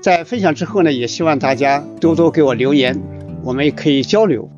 在分享之后呢，也希望大家多多给我留言，我们也可以交流。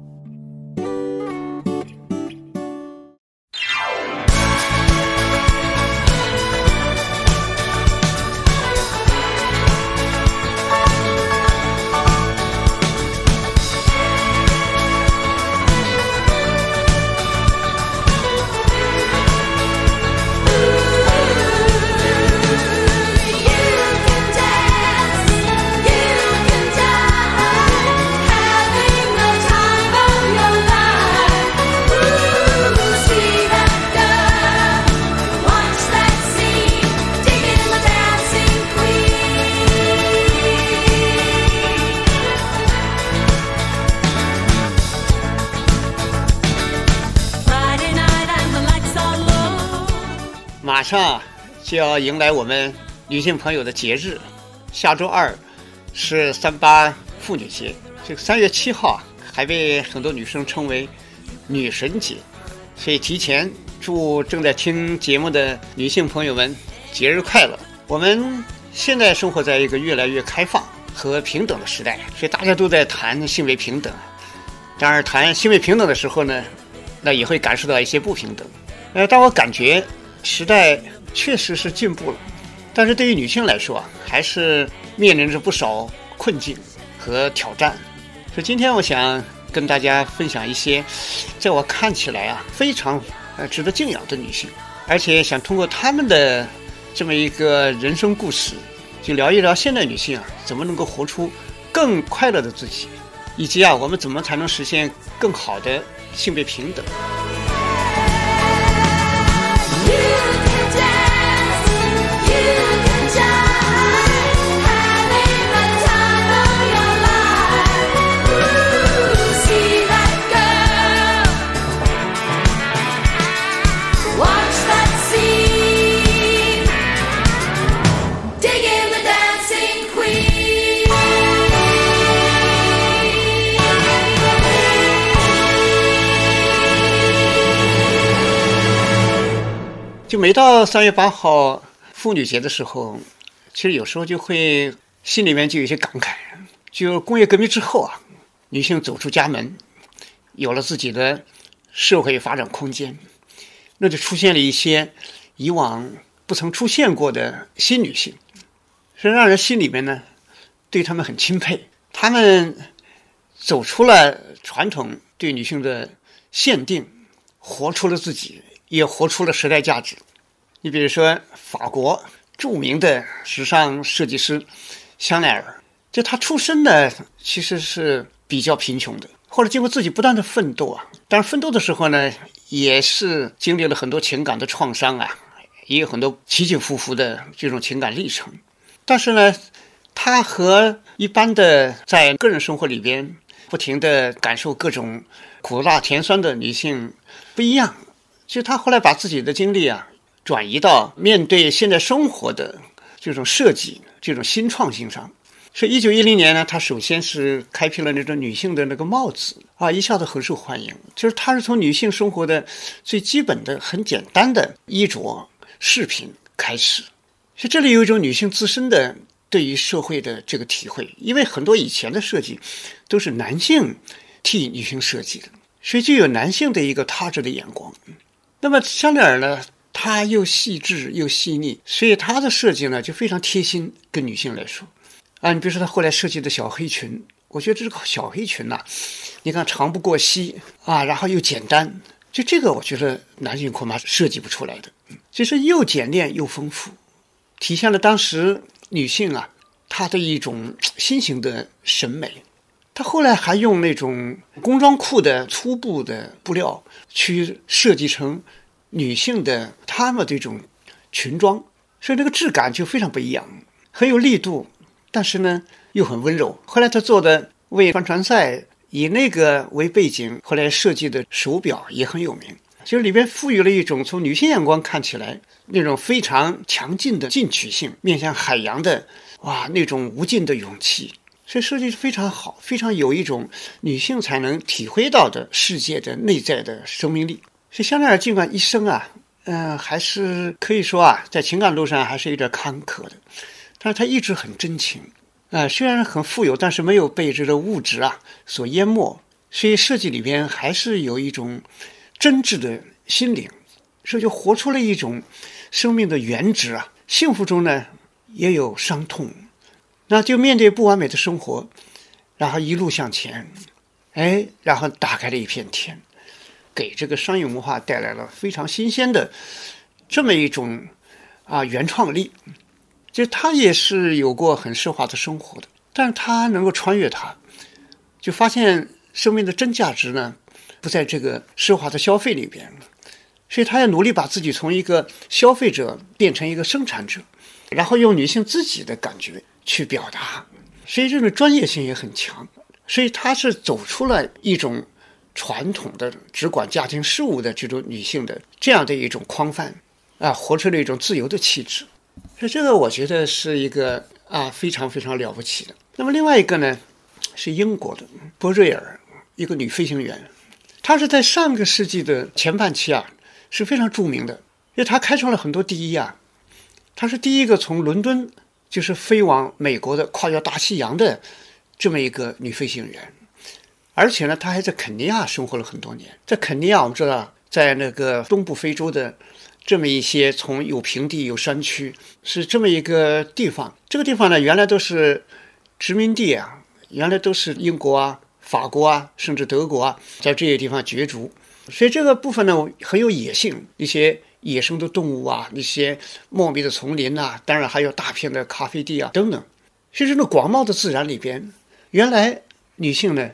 迎来我们女性朋友的节日，下周二是三八妇女节。这个三月七号还被很多女生称为女神节，所以提前祝正在听节目的女性朋友们节日快乐。我们现在生活在一个越来越开放和平等的时代，所以大家都在谈性别平等。当然，谈性别平等的时候呢，那也会感受到一些不平等。呃，但我感觉。时代确实是进步了，但是对于女性来说啊，还是面临着不少困境和挑战。所以今天我想跟大家分享一些，在我看起来啊非常呃值得敬仰的女性，而且想通过她们的这么一个人生故事，就聊一聊现代女性啊怎么能够活出更快乐的自己，以及啊我们怎么才能实现更好的性别平等。就每到三月八号妇女节的时候，其实有时候就会心里面就有些感慨。就工业革命之后啊，女性走出家门，有了自己的社会发展空间，那就出现了一些以往不曾出现过的新女性，是让人心里面呢对她们很钦佩。她们走出了传统对女性的限定，活出了自己。也活出了时代价值。你比如说，法国著名的时尚设计师香奈儿，就他出身呢，其实是比较贫穷的。后来经过自己不断的奋斗啊，但是奋斗的时候呢，也是经历了很多情感的创伤啊，也有很多起起伏伏的这种情感历程。但是呢，他和一般的在个人生活里边不停的感受各种苦辣甜酸的女性不一样。其实他后来把自己的精力啊转移到面对现在生活的这种设计、这种新创新上。所以，一九一零年呢，他首先是开辟了那种女性的那个帽子啊，一下子很受欢迎。就是他是从女性生活的最基本的、很简单的衣着饰品开始。所以这里有一种女性自身的对于社会的这个体会，因为很多以前的设计都是男性替女性设计的，所以就有男性的一个他者的眼光。那么香奈儿呢，它又细致又细腻，所以它的设计呢就非常贴心，跟女性来说。啊，你比如说他后来设计的小黑裙，我觉得这个小黑裙呐，你看长不过膝啊，然后又简单，就这个我觉得男性恐怕设计不出来的，就是又简练又丰富，体现了当时女性啊她的一种新型的审美。他后来还用那种工装裤的粗布的布料去设计成女性的她们这种裙装，所以那个质感就非常不一样，很有力度，但是呢又很温柔。后来他做的为帆船赛以那个为背景，后来设计的手表也很有名，就是里边赋予了一种从女性眼光看起来那种非常强劲的进取性，面向海洋的哇那种无尽的勇气。所以设计是非常好，非常有一种女性才能体会到的世界的内在的生命力。所以香奈儿尽管一生啊，嗯，还是可以说啊，在情感路上还是有点坎坷的，但是他一直很真情，啊，虽然很富有，但是没有被这个物质啊所淹没。所以设计里边还是有一种真挚的心灵，所以就活出了一种生命的原值啊。幸福中呢也有伤痛。那就面对不完美的生活，然后一路向前，哎，然后打开了一片天，给这个商业文化带来了非常新鲜的这么一种啊原创力。就他也是有过很奢华的生活的，但是他能够穿越它，就发现生命的真价值呢不在这个奢华的消费里边，所以他要努力把自己从一个消费者变成一个生产者，然后用女性自己的感觉。去表达，所以这种专业性也很强，所以她是走出了一种传统的只管家庭事务的这种女性的这样的一种框范，啊，活出了一种自由的气质，所以这个我觉得是一个啊非常非常了不起的。那么另外一个呢，是英国的波瑞尔，一个女飞行员，她是在上个世纪的前半期啊是非常著名的，因为她开创了很多第一啊，她是第一个从伦敦。就是飞往美国的跨越大西洋的这么一个女飞行员，而且呢，她还在肯尼亚生活了很多年。在肯尼亚，我们知道，在那个东部非洲的这么一些从有平地有山区，是这么一个地方。这个地方呢，原来都是殖民地啊，原来都是英国啊、法国啊，甚至德国啊，在这些地方角逐。所以这个部分呢，很有野性，一些。野生的动物啊，那些茂密的丛林呐，当然还有大片的咖啡地啊等等。其实，这种广袤的自然里边，原来女性呢，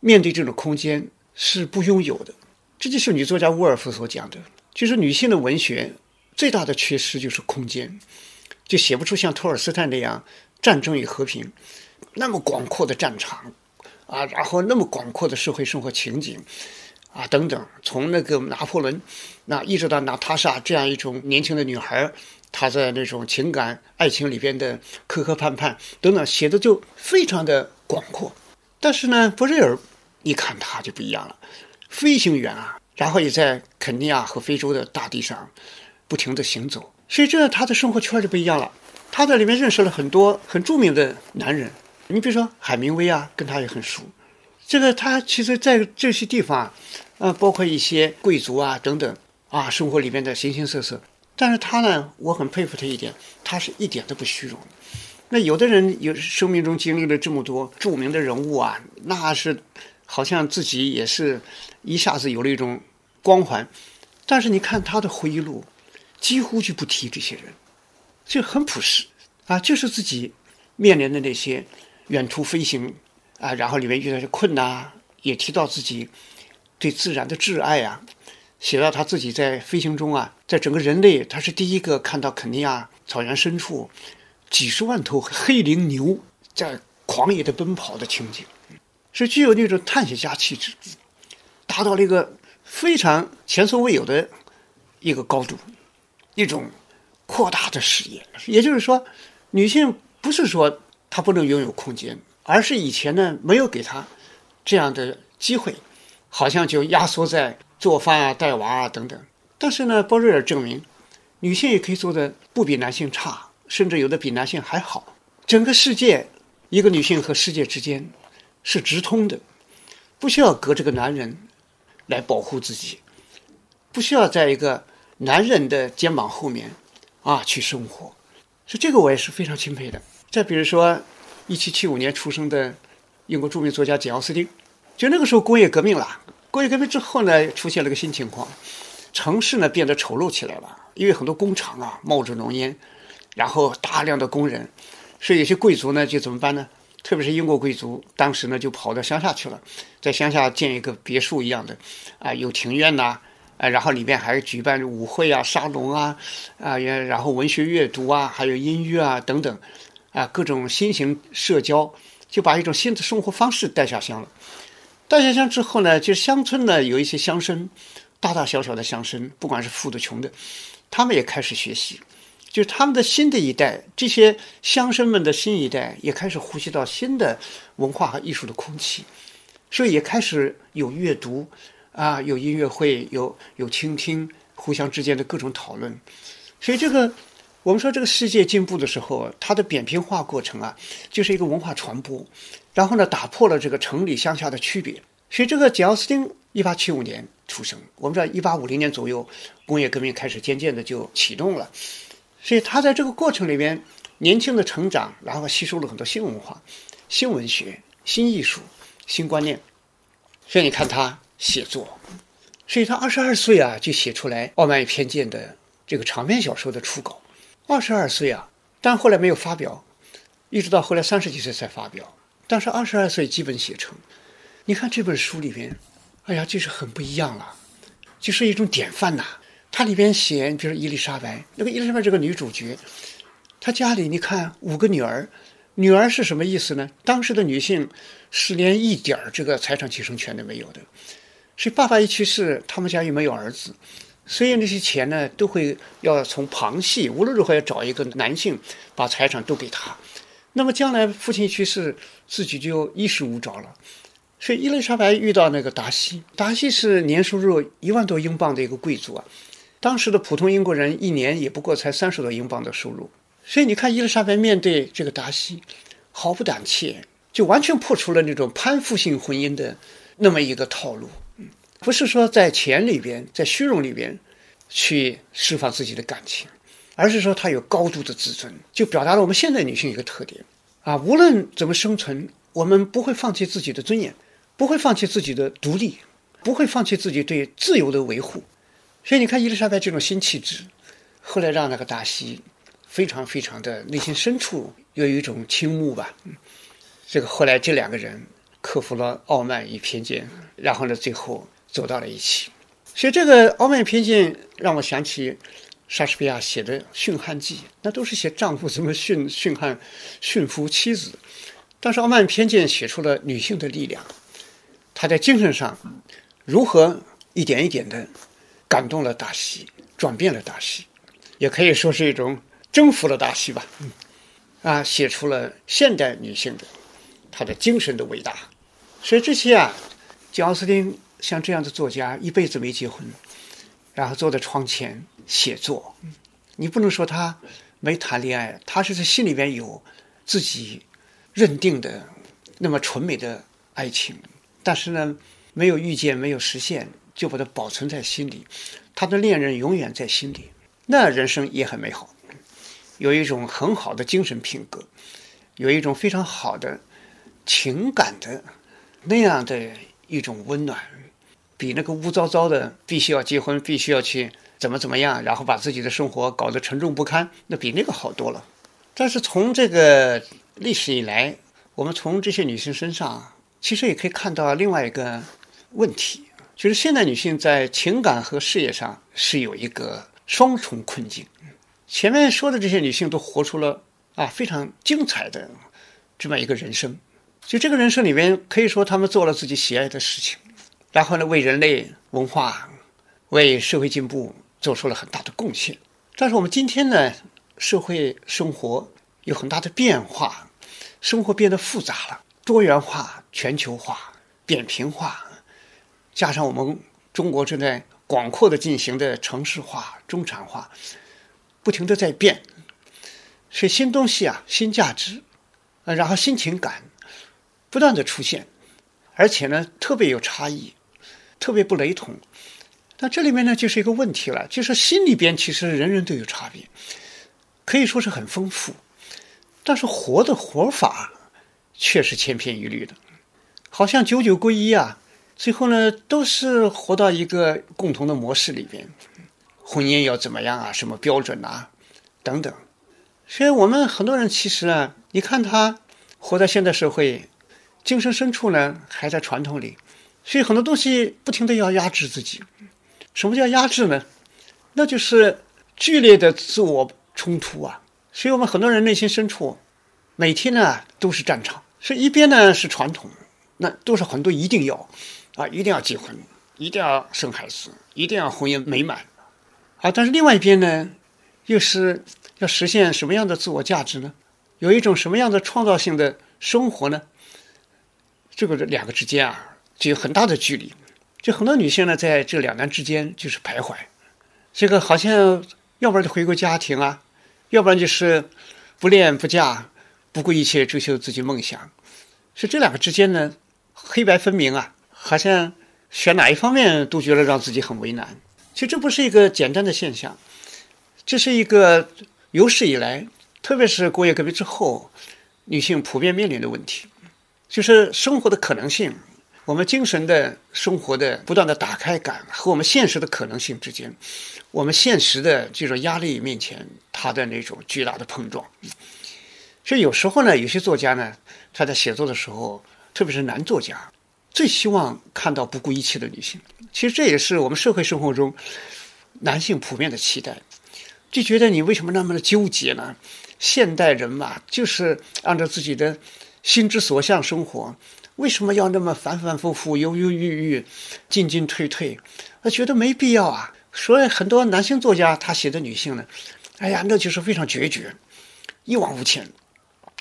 面对这种空间是不拥有的。这就是女作家沃尔夫所讲的，就是女性的文学最大的缺失就是空间，就写不出像托尔斯泰那样战争与和平那么广阔的战场啊，然后那么广阔的社会生活情景。啊，等等，从那个拿破仑，那一直到娜塔莎这样一种年轻的女孩，她在那种情感爱情里边的磕磕绊绊等等，写的就非常的广阔。但是呢，博瑞尔，一看他就不一样了，飞行员啊，然后也在肯尼亚和非洲的大地上不停地行走，所以这他的生活圈就不一样了。他在里面认识了很多很著名的男人，你比如说海明威啊，跟他也很熟。这个他其实，在这些地方，呃，包括一些贵族啊等等啊，生活里面的形形色色。但是他呢，我很佩服他一点，他是一点都不虚荣。那有的人有生命中经历了这么多著名的人物啊，那是好像自己也是一下子有了一种光环。但是你看他的回忆录，几乎就不提这些人，就很朴实啊，就是自己面临的那些远途飞行。啊，然后里面遇到些困难，也提到自己对自然的挚爱啊，写到他自己在飞行中啊，在整个人类，他是第一个看到肯尼亚草原深处几十万头黑羚牛在狂野的奔跑的情景，是具有那种探险家气质，达到了一个非常前所未有的一个高度，一种扩大的视野。也就是说，女性不是说她不能拥有空间。而是以前呢，没有给他这样的机会，好像就压缩在做饭啊、带娃啊等等。但是呢，波瑞尔证明，女性也可以做的不比男性差，甚至有的比男性还好。整个世界，一个女性和世界之间是直通的，不需要隔着个男人来保护自己，不需要在一个男人的肩膀后面啊去生活。所以这个我也是非常钦佩的。再比如说。一七七五年出生的英国著名作家简·奥斯汀。就那个时候工业革命了，工业革命之后呢，出现了个新情况，城市呢变得丑陋起来了，因为很多工厂啊冒着浓烟，然后大量的工人，所以有些贵族呢就怎么办呢？特别是英国贵族，当时呢就跑到乡下去了，在乡下建一个别墅一样的，啊，有庭院呐，啊，然后里面还举办舞会啊、沙龙啊，啊，然后文学阅读啊，还有音乐啊等等，啊，各种新型社交，就把一种新的生活方式带下乡了。带下乡之后呢，就乡村呢有一些乡绅，大大小小的乡绅，不管是富的穷的，他们也开始学习。就是他们的新的一代，这些乡绅们的新一代也开始呼吸到新的文化和艺术的空气，所以也开始有阅读，啊，有音乐会，有有倾听，互相之间的各种讨论。所以这个我们说这个世界进步的时候，它的扁平化过程啊，就是一个文化传播。然后呢，打破了这个城里乡下的区别。所以，这个简·奥斯汀一八七五年出生。我们知道，一八五零年左右，工业革命开始渐渐的就启动了。所以，他在这个过程里边，年轻的成长，然后吸收了很多新文化、新文学、新艺术、新观念。所以，你看他写作，所以他二十二岁啊，就写出来《傲慢与偏见》的这个长篇小说的初稿。二十二岁啊，但后来没有发表，一直到后来三十几岁才发表。但是二十二岁基本写成，你看这本书里边，哎呀，就是很不一样了，就是一种典范呐。它里边写，比如伊丽莎白，那个伊丽莎白这个女主角，她家里你看五个女儿，女儿是什么意思呢？当时的女性是连一点儿这个财产继承权都没有的，所以爸爸一去世，他们家又没有儿子，所以那些钱呢，都会要从旁系，无论如何要找一个男性把财产都给他。那么将来父亲去世，自己就衣食无着了。所以伊丽莎白遇到那个达西，达西是年收入一万多英镑的一个贵族啊。当时的普通英国人一年也不过才三十多英镑的收入。所以你看伊丽莎白面对这个达西，毫不胆怯，就完全破除了那种攀附性婚姻的那么一个套路。不是说在钱里边，在虚荣里边去释放自己的感情。而是说她有高度的自尊，就表达了我们现代女性一个特点啊，无论怎么生存，我们不会放弃自己的尊严，不会放弃自己的独立，不会放弃自己对自由的维护。所以你看伊丽莎白这种新气质，后来让那个达西非常非常的内心深处又有一种倾慕吧。这个后来这两个人克服了傲慢与偏见，然后呢，最后走到了一起。所以这个傲慢偏见让我想起。莎士比亚写的《驯汉记》，那都是写丈夫怎么驯驯 汉、驯服妻子。但是傲慢偏见写出了女性的力量，她在精神上如何一点一点的感动了达西，转变了达西，也可以说是一种征服了达西吧。嗯，啊，写出了现代女性的她的精神的伟大。所以这些啊，贾斯汀像这样的作家，一辈子没结婚，然后坐在窗前。写作，你不能说他没谈恋爱，他是在心里边有自己认定的那么纯美的爱情，但是呢，没有遇见，没有实现，就把它保存在心里。他的恋人永远在心里，那人生也很美好，有一种很好的精神品格，有一种非常好的情感的那样的一种温暖，比那个污糟糟的必须要结婚，必须要去。怎么怎么样，然后把自己的生活搞得沉重不堪，那比那个好多了。但是从这个历史以来，我们从这些女性身上，其实也可以看到另外一个问题，就是现代女性在情感和事业上是有一个双重困境。前面说的这些女性都活出了啊非常精彩的这么一个人生，就这个人生里面，可以说她们做了自己喜爱的事情，然后呢，为人类文化、为社会进步。做出了很大的贡献，但是我们今天呢，社会生活有很大的变化，生活变得复杂了，多元化、全球化、扁平化，加上我们中国正在广阔的进行的城市化、中产化，不停的在变，所以新东西啊、新价值，呃，然后新情感不断的出现，而且呢，特别有差异，特别不雷同。那这里面呢，就是一个问题了，就是心里边其实人人都有差别，可以说是很丰富，但是活的活法却是千篇一律的，好像九九归一啊。最后呢，都是活到一个共同的模式里边，婚姻要怎么样啊？什么标准啊？等等。所以我们很多人其实啊，你看他活在现代社会，精神深处呢还在传统里，所以很多东西不停的要压制自己。什么叫压制呢？那就是剧烈的自我冲突啊。所以我们很多人内心深处，每天呢都是战场。所以一边呢是传统，那都是很多一定要。啊，一定要结婚，一定要生孩子，一定要婚姻美满，啊！但是另外一边呢，又是要实现什么样的自我价值呢？有一种什么样的创造性的生活呢？这个两个之间啊，就有很大的距离。就很多女性呢，在这两难之间就是徘徊。这个好像要不然就回归家庭啊，要不然就是不恋不嫁，不顾一切追求自己梦想。是这两个之间呢，黑白分明啊。好像选哪一方面都觉得让自己很为难。其实这不是一个简单的现象，这是一个有史以来，特别是工业革命之后，女性普遍面临的问题，就是生活的可能性，我们精神的生活的不断的打开感和我们现实的可能性之间，我们现实的这种压力面前，它的那种巨大的碰撞。所以有时候呢，有些作家呢，他在写作的时候，特别是男作家。最希望看到不顾一切的女性，其实这也是我们社会生活中男性普遍的期待。就觉得你为什么那么的纠结呢？现代人嘛，就是按照自己的心之所向生活，为什么要那么反反复复、犹犹豫豫、进进退退？他觉得没必要啊。所以很多男性作家他写的女性呢，哎呀，那就是非常决绝，一往无前。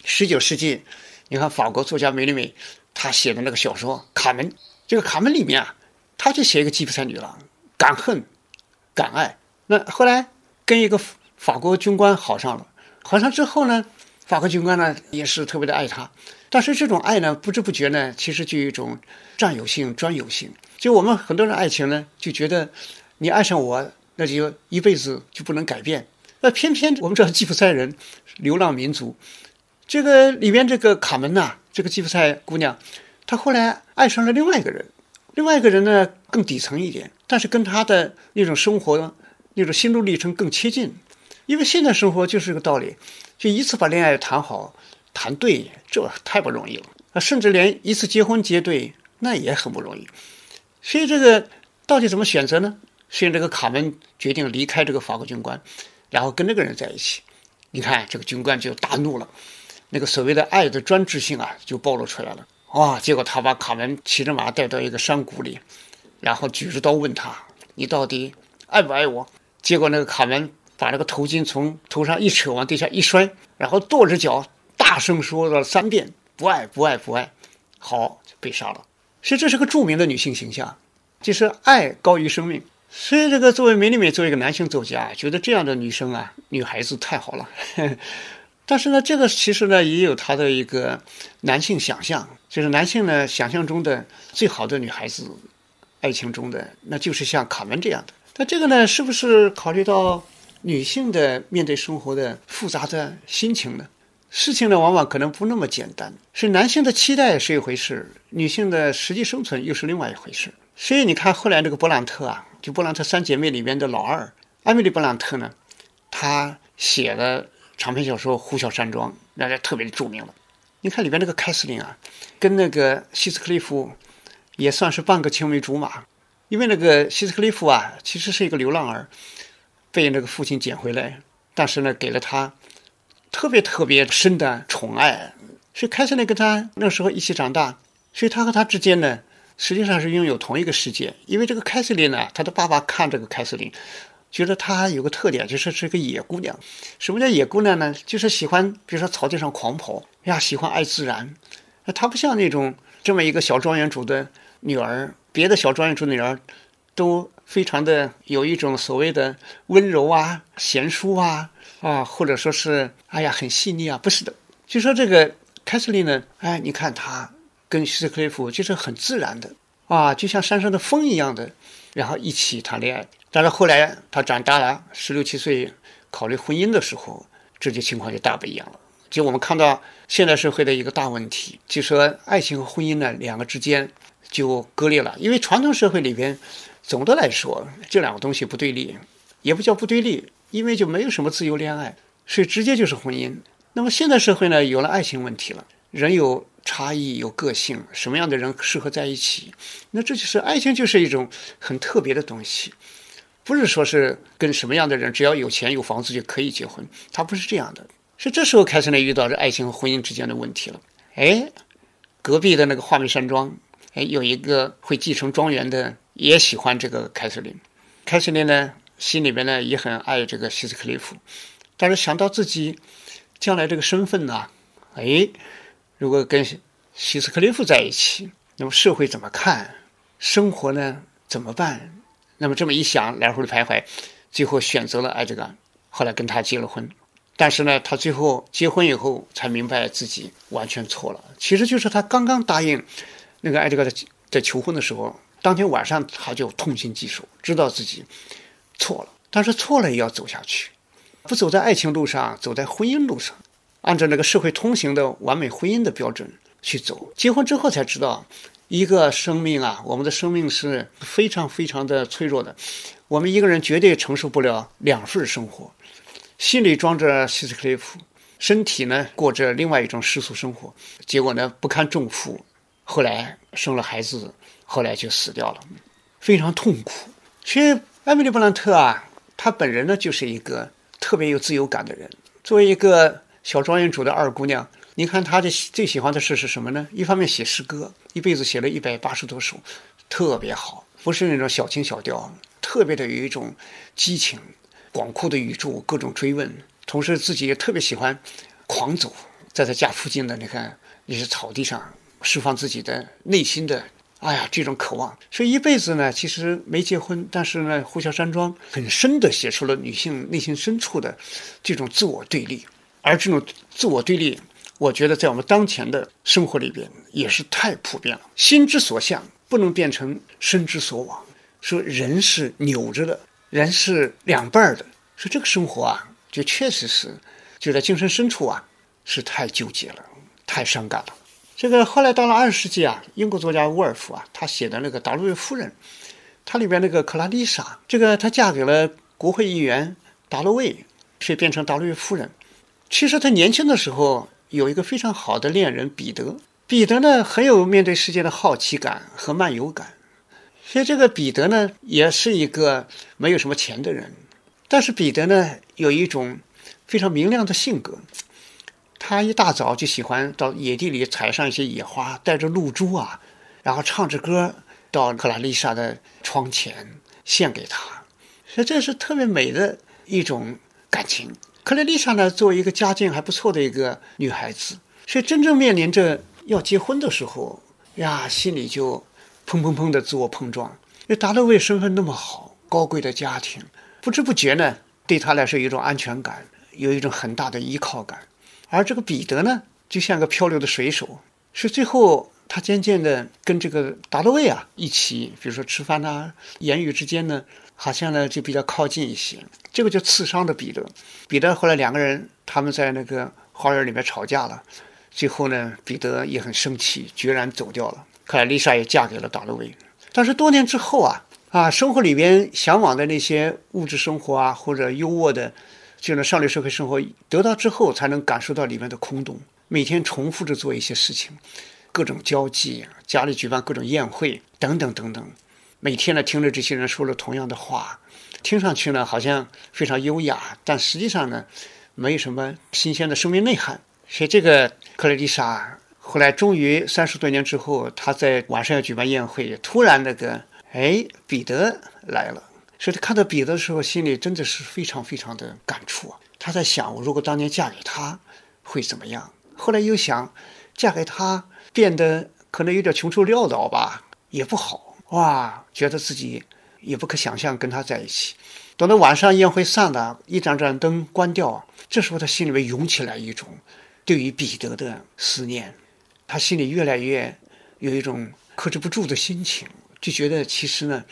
十九世纪，你看法国作家梅里美。他写的那个小说《卡门》，这个《卡门》里面啊，他就写一个吉普赛女郎，敢恨，敢爱。那后来跟一个法国军官好上了，好上之后呢，法国军官呢也是特别的爱她。但是这种爱呢，不知不觉呢，其实就有一种占有性、专有性。就我们很多人爱情呢，就觉得你爱上我，那就一辈子就不能改变。那偏偏我们知道吉普赛人，流浪民族，这个里面这个卡门呐。这个吉普赛姑娘，她后来爱上了另外一个人，另外一个人呢更底层一点，但是跟她的那种生活、那种心路历程更贴近。因为现在生活就是个道理，就一次把恋爱谈好、谈对，这太不容易了！甚至连一次结婚结对，那也很不容易。所以这个到底怎么选择呢？所以这个卡门决定离开这个法国军官，然后跟那个人在一起。你看这个军官就大怒了。那个所谓的爱的专制性啊，就暴露出来了。哇！结果他把卡门骑着马带到一个山谷里，然后举着刀问他：“你到底爱不爱我？”结果那个卡门把那个头巾从头上一扯，往地下一摔，然后跺着脚，大声说了三遍：“不爱，不爱，不爱。”好，被杀了。所以这是个著名的女性形象，就是爱高于生命。所以这个作为梅里美，作为一个男性作家，觉得这样的女生啊，女孩子太好了。但是呢，这个其实呢也有他的一个男性想象，就是男性呢想象中的最好的女孩子，爱情中的那就是像卡门这样的。那这个呢，是不是考虑到女性的面对生活的复杂的心情呢？事情呢往往可能不那么简单，是男性的期待是一回事，女性的实际生存又是另外一回事。所以你看后来这个勃朗特啊，就勃朗特三姐妹里面的老二艾米丽·勃朗特呢，她写了。长篇小说《呼啸山庄》那就特别的著名了。你看里边那个凯瑟琳啊，跟那个希斯克利夫也算是半个青梅竹马。因为那个希斯克利夫啊，其实是一个流浪儿，被那个父亲捡回来，但是呢，给了他特别特别深的宠爱。所以凯瑟琳跟他那时候一起长大，所以他和他之间呢，实际上是拥有同一个世界。因为这个凯瑟琳呢，他的爸爸看这个凯瑟琳。觉得她有个特点，就是是个野姑娘。什么叫野姑娘呢？就是喜欢，比如说草地上狂跑呀，喜欢爱自然。她不像那种这么一个小庄园主的女儿，别的小庄园主的女儿都非常的有一种所谓的温柔啊、贤淑啊啊，或者说是哎呀很细腻啊。不是的，就说这个凯瑟琳呢，哎，你看她跟希斯克利夫就是很自然的啊，就像山上的风一样的，然后一起谈恋爱。但是后来他长大了，十六七岁考虑婚姻的时候，这就情况就大不一样了。就我们看到现代社会的一个大问题，就说爱情和婚姻呢两个之间就割裂了。因为传统社会里边，总的来说这两个东西不对立，也不叫不对立，因为就没有什么自由恋爱，所以直接就是婚姻。那么现代社会呢，有了爱情问题了，人有差异，有个性，什么样的人适合在一起？那这就是爱情，就是一种很特别的东西，不是说是跟什么样的人只要有钱有房子就可以结婚，它不是这样的。是这时候开始呢，遇到这爱情和婚姻之间的问题了。哎，隔壁的那个华美山庄，哎，有一个会继承庄园的，也喜欢这个凯瑟琳。凯瑟琳呢，心里边呢也很爱这个希斯克利夫，但是想到自己将来这个身份呢，哎，如果跟希斯克利夫在一起，那么社会怎么看？生活呢怎么办？那么这么一想，来回的徘徊，最后选择了爱这个，后来跟他结了婚。但是呢，他最后结婚以后才明白自己完全错了。其实就是他刚刚答应那个艾德格在在求婚的时候，当天晚上他就痛心疾首，知道自己错了。但是错了也要走下去，不走在爱情路上，走在婚姻路上，按照那个社会通行的完美婚姻的标准去走。结婚之后才知道，一个生命啊，我们的生命是非常非常的脆弱的，我们一个人绝对承受不了两份生活。心里装着希斯克利夫，身体呢过着另外一种世俗生活，结果呢不堪重负，后来生了孩子，后来就死掉了，非常痛苦。其实艾米丽·布兰特啊，她本人呢就是一个特别有自由感的人。作为一个小庄园主的二姑娘，你看她的最喜欢的事是什么呢？一方面写诗歌，一辈子写了一百八十多首，特别好，不是那种小情小调，特别的有一种激情。广阔的宇宙，各种追问，同时自己也特别喜欢狂走，在他家附近的你看那些草地上释放自己的内心的，哎呀，这种渴望。所以一辈子呢，其实没结婚，但是呢，呼啸山庄很深的写出了女性内心深处的这种自我对立。而这种自我对立，我觉得在我们当前的生活里边也是太普遍了。心之所向不能变成身之所往，说人是扭着的。人是两半的，说这个生活啊，就确实是，就在精神深处啊，是太纠结了，太伤感了。这个后来到了二十世纪啊，英国作家沃尔夫啊，他写的那个《达洛维夫人》，他里边那个克拉丽莎，这个她嫁给了国会议员达洛维，却变成达洛维夫人。其实她年轻的时候有一个非常好的恋人彼得，彼得呢很有面对世界的好奇感和漫游感。所以这个彼得呢，也是一个没有什么钱的人，但是彼得呢，有一种非常明亮的性格。他一大早就喜欢到野地里采上一些野花，带着露珠啊，然后唱着歌到克拉丽莎的窗前献给她。所以这是特别美的一种感情。克拉丽莎呢，作为一个家境还不错的一个女孩子，所以真正面临着要结婚的时候呀，心里就。砰砰砰的自我碰撞，因为达洛维身份那么好，高贵的家庭，不知不觉呢，对他来说有一种安全感，有一种很大的依靠感。而这个彼得呢，就像个漂流的水手，是最后他渐渐的跟这个达洛维啊一起，比如说吃饭呐，言语之间呢，好像呢就比较靠近一些。这个就刺伤了彼得。彼得后来两个人他们在那个花园里面吵架了，最后呢，彼得也很生气，决然走掉了。克莱丽莎也嫁给了达洛维，但是多年之后啊啊，生活里边向往的那些物质生活啊，或者优渥的这种上流社会生活得到之后，才能感受到里面的空洞。每天重复着做一些事情，各种交际，家里举办各种宴会等等等等，每天呢听着这些人说了同样的话，听上去呢好像非常优雅，但实际上呢没有什么新鲜的生命内涵。所以这个克莱丽莎。后来，终于三十多年之后，她在晚上要举办宴会，突然那个，哎，彼得来了。所以他看到彼得的时候，心里真的是非常非常的感触啊。他在想，我如果当年嫁给他，会怎么样？后来又想，嫁给他变得可能有点穷愁潦倒吧，也不好哇。觉得自己也不可想象跟他在一起。等到晚上宴会散了，一盏盏灯关掉，这时候他心里面涌起来一种对于彼得的思念。他心里越来越有一种克制不住的心情，就觉得其实呢，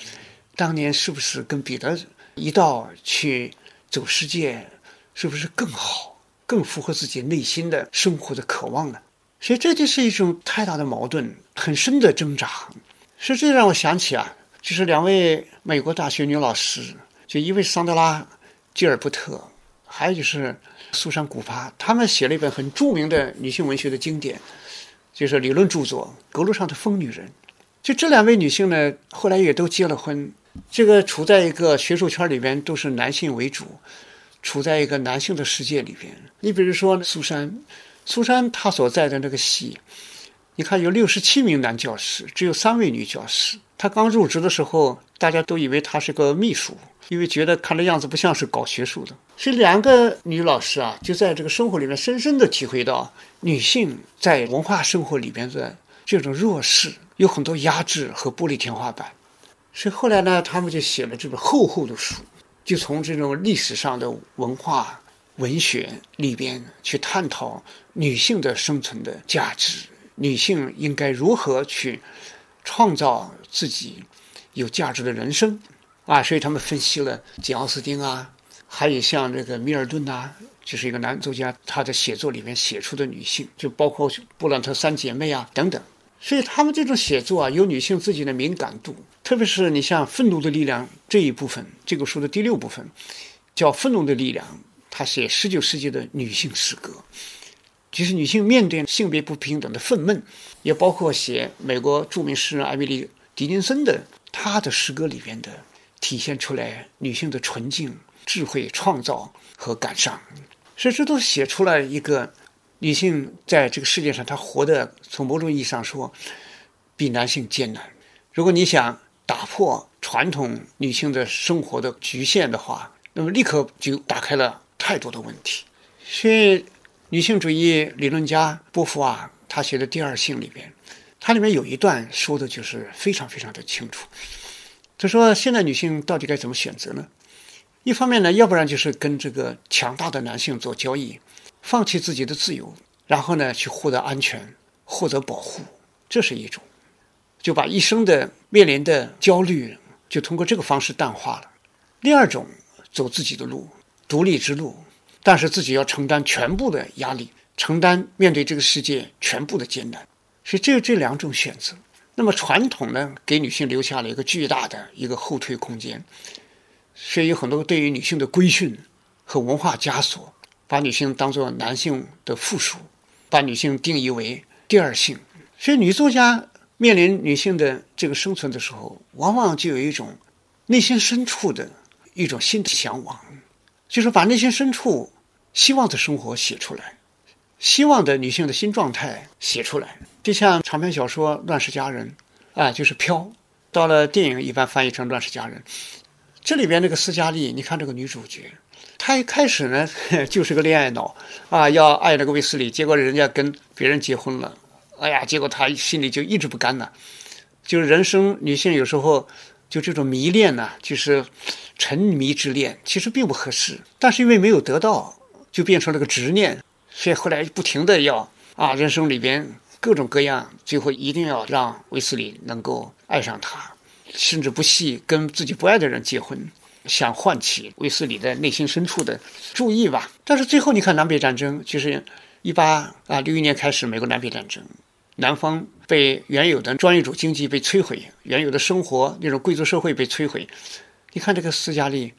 当年是不是跟彼得一道去走世界，是不是更好？更符合自己内心的生活的渴望呢？所以这就是一种太大的矛盾，很深的挣扎。是这让我想起啊，就是两位美国大学女老师，就一位桑德拉·吉尔伯特，还有就是苏珊·古巴，他们写了一本很著名的女性文学的经典，就是理论著作《阁楼上的疯女人》。就这两位女性呢，后来也都结了婚。这个处在一个学术圈里边，都是男性为主，处在一个男性的世界里边。你比如说苏珊，苏珊她所在的那个系，你看有六十七名男教师，只有三位女教师。她刚入职的时候，大家都以为她是个秘书，因为觉得看的样子不像是搞学术的。是两个女老师啊，就在这个生活里面深深的体会到女性在文化生活里边的这种弱势。有很多压制和玻璃天花板，所以后来呢，他们就写了这本厚厚的书，就从这种历史上的文化文学里边去探讨女性的生存的价值，女性应该如何去创造自己有价值的人生啊！所以他们分析了简·奥斯汀啊，还有像这个米尔顿呐，就是一个男作家，他的写作里面写出的女性，就包括布朗特三姐妹啊等等。所以他们这种写作啊，有女性自己的敏感度，特别是你像《愤怒的力量》这一部分，这个书的第六部分叫《愤怒的力量》，他写十九世纪的女性诗歌，就是女性面对性别不平等的愤懑，也包括写美国著名诗人艾米丽·狄金森的她的诗歌里边的体现出来女性的纯净、智慧、创造和感伤，所以这都写出了一个。女性在这个世界上，她活的从某种意义上说，比男性艰难。如果你想打破传统女性的生活的局限的话，那么立刻就打开了太多的问题。所以，女性主义理论家波伏娃她写的《第二性》里边，它里面有一段说的就是非常非常的清楚。他说：“现在女性到底该怎么选择呢？一方面呢，要不然就是跟这个强大的男性做交易。”放弃自己的自由，然后呢，去获得安全、获得保护，这是一种，就把一生的面临的焦虑，就通过这个方式淡化了。第二种，走自己的路，独立之路，但是自己要承担全部的压力，承担面对这个世界全部的艰难。所以这这两种选择。那么传统呢，给女性留下了一个巨大的一个后退空间，所以有很多对于女性的规训和文化枷锁。把女性当作男性的附属，把女性定义为第二性，所以女作家面临女性的这个生存的时候，往往就有一种内心深处的一种新的向往，就是把内心深处希望的生活写出来，希望的女性的新状态写出来。就像长篇小说《乱世佳人》，啊，就是飘，到了电影一般翻译成《乱世佳人》，这里边这个斯嘉丽，你看这个女主角。她一开始呢 就是个恋爱脑啊，要爱那个卫斯理，结果人家跟别人结婚了，哎呀，结果他心里就一直不甘呐。就是人生女性有时候就这种迷恋呢，就是沉迷之恋，其实并不合适。但是因为没有得到，就变成了个执念，所以后来不停的要啊，人生里边各种各样，最后一定要让卫斯理能够爱上他，甚至不惜跟自己不爱的人结婚。想唤起卫斯理的内心深处的注意吧，但是最后你看南北战争，就是一八啊六一年开始美国南北战争，南方被原有的专业主经济被摧毁，原有的生活那种贵族社会被摧毁。你看这个斯嘉丽，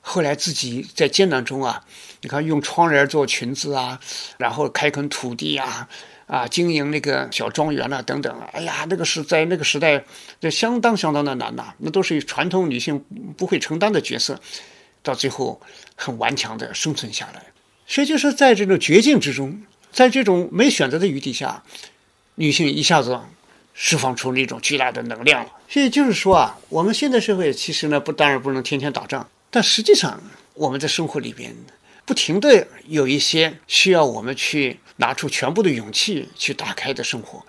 后来自己在艰难中啊，你看用窗帘做裙子啊，然后开垦土地啊。啊，经营那个小庄园啊，等等，哎呀，那个是在那个时代，这相当相当的难呐。那都是传统女性不会承担的角色，到最后很顽强的生存下来。所以就是在这种绝境之中，在这种没选择的余地下，女性一下子释放出那种巨大的能量了。所以就是说啊，我们现代社会其实呢，不当然不能天天打仗，但实际上我们在生活里边。不停的有一些需要我们去拿出全部的勇气去打开的生活，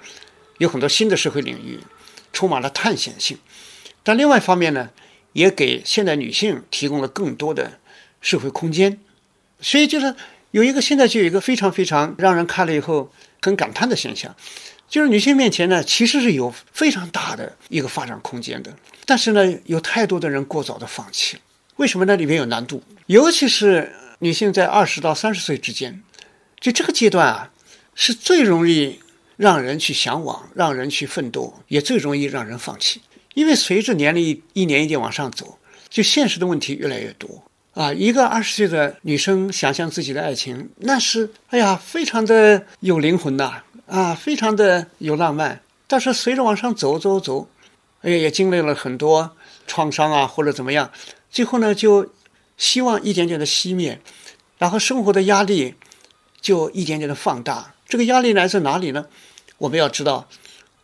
有很多新的社会领域，充满了探险性。但另外一方面呢，也给现代女性提供了更多的社会空间。所以就是有一个现在就有一个非常非常让人看了以后很感叹的现象，就是女性面前呢其实是有非常大的一个发展空间的，但是呢有太多的人过早的放弃了。为什么呢？里面有难度，尤其是。女性在二十到三十岁之间，就这个阶段啊，是最容易让人去向往、让人去奋斗，也最容易让人放弃。因为随着年龄一年一年往上走，就现实的问题越来越多啊。一个二十岁的女生想象自己的爱情，那是哎呀，非常的有灵魂呐，啊非常的有浪漫。但是随着往上走走走，哎呀，也经历了很多创伤啊，或者怎么样，最后呢，就希望一点点的熄灭，然后生活的压力就一点点的放大。这个压力来自哪里呢？我们要知道，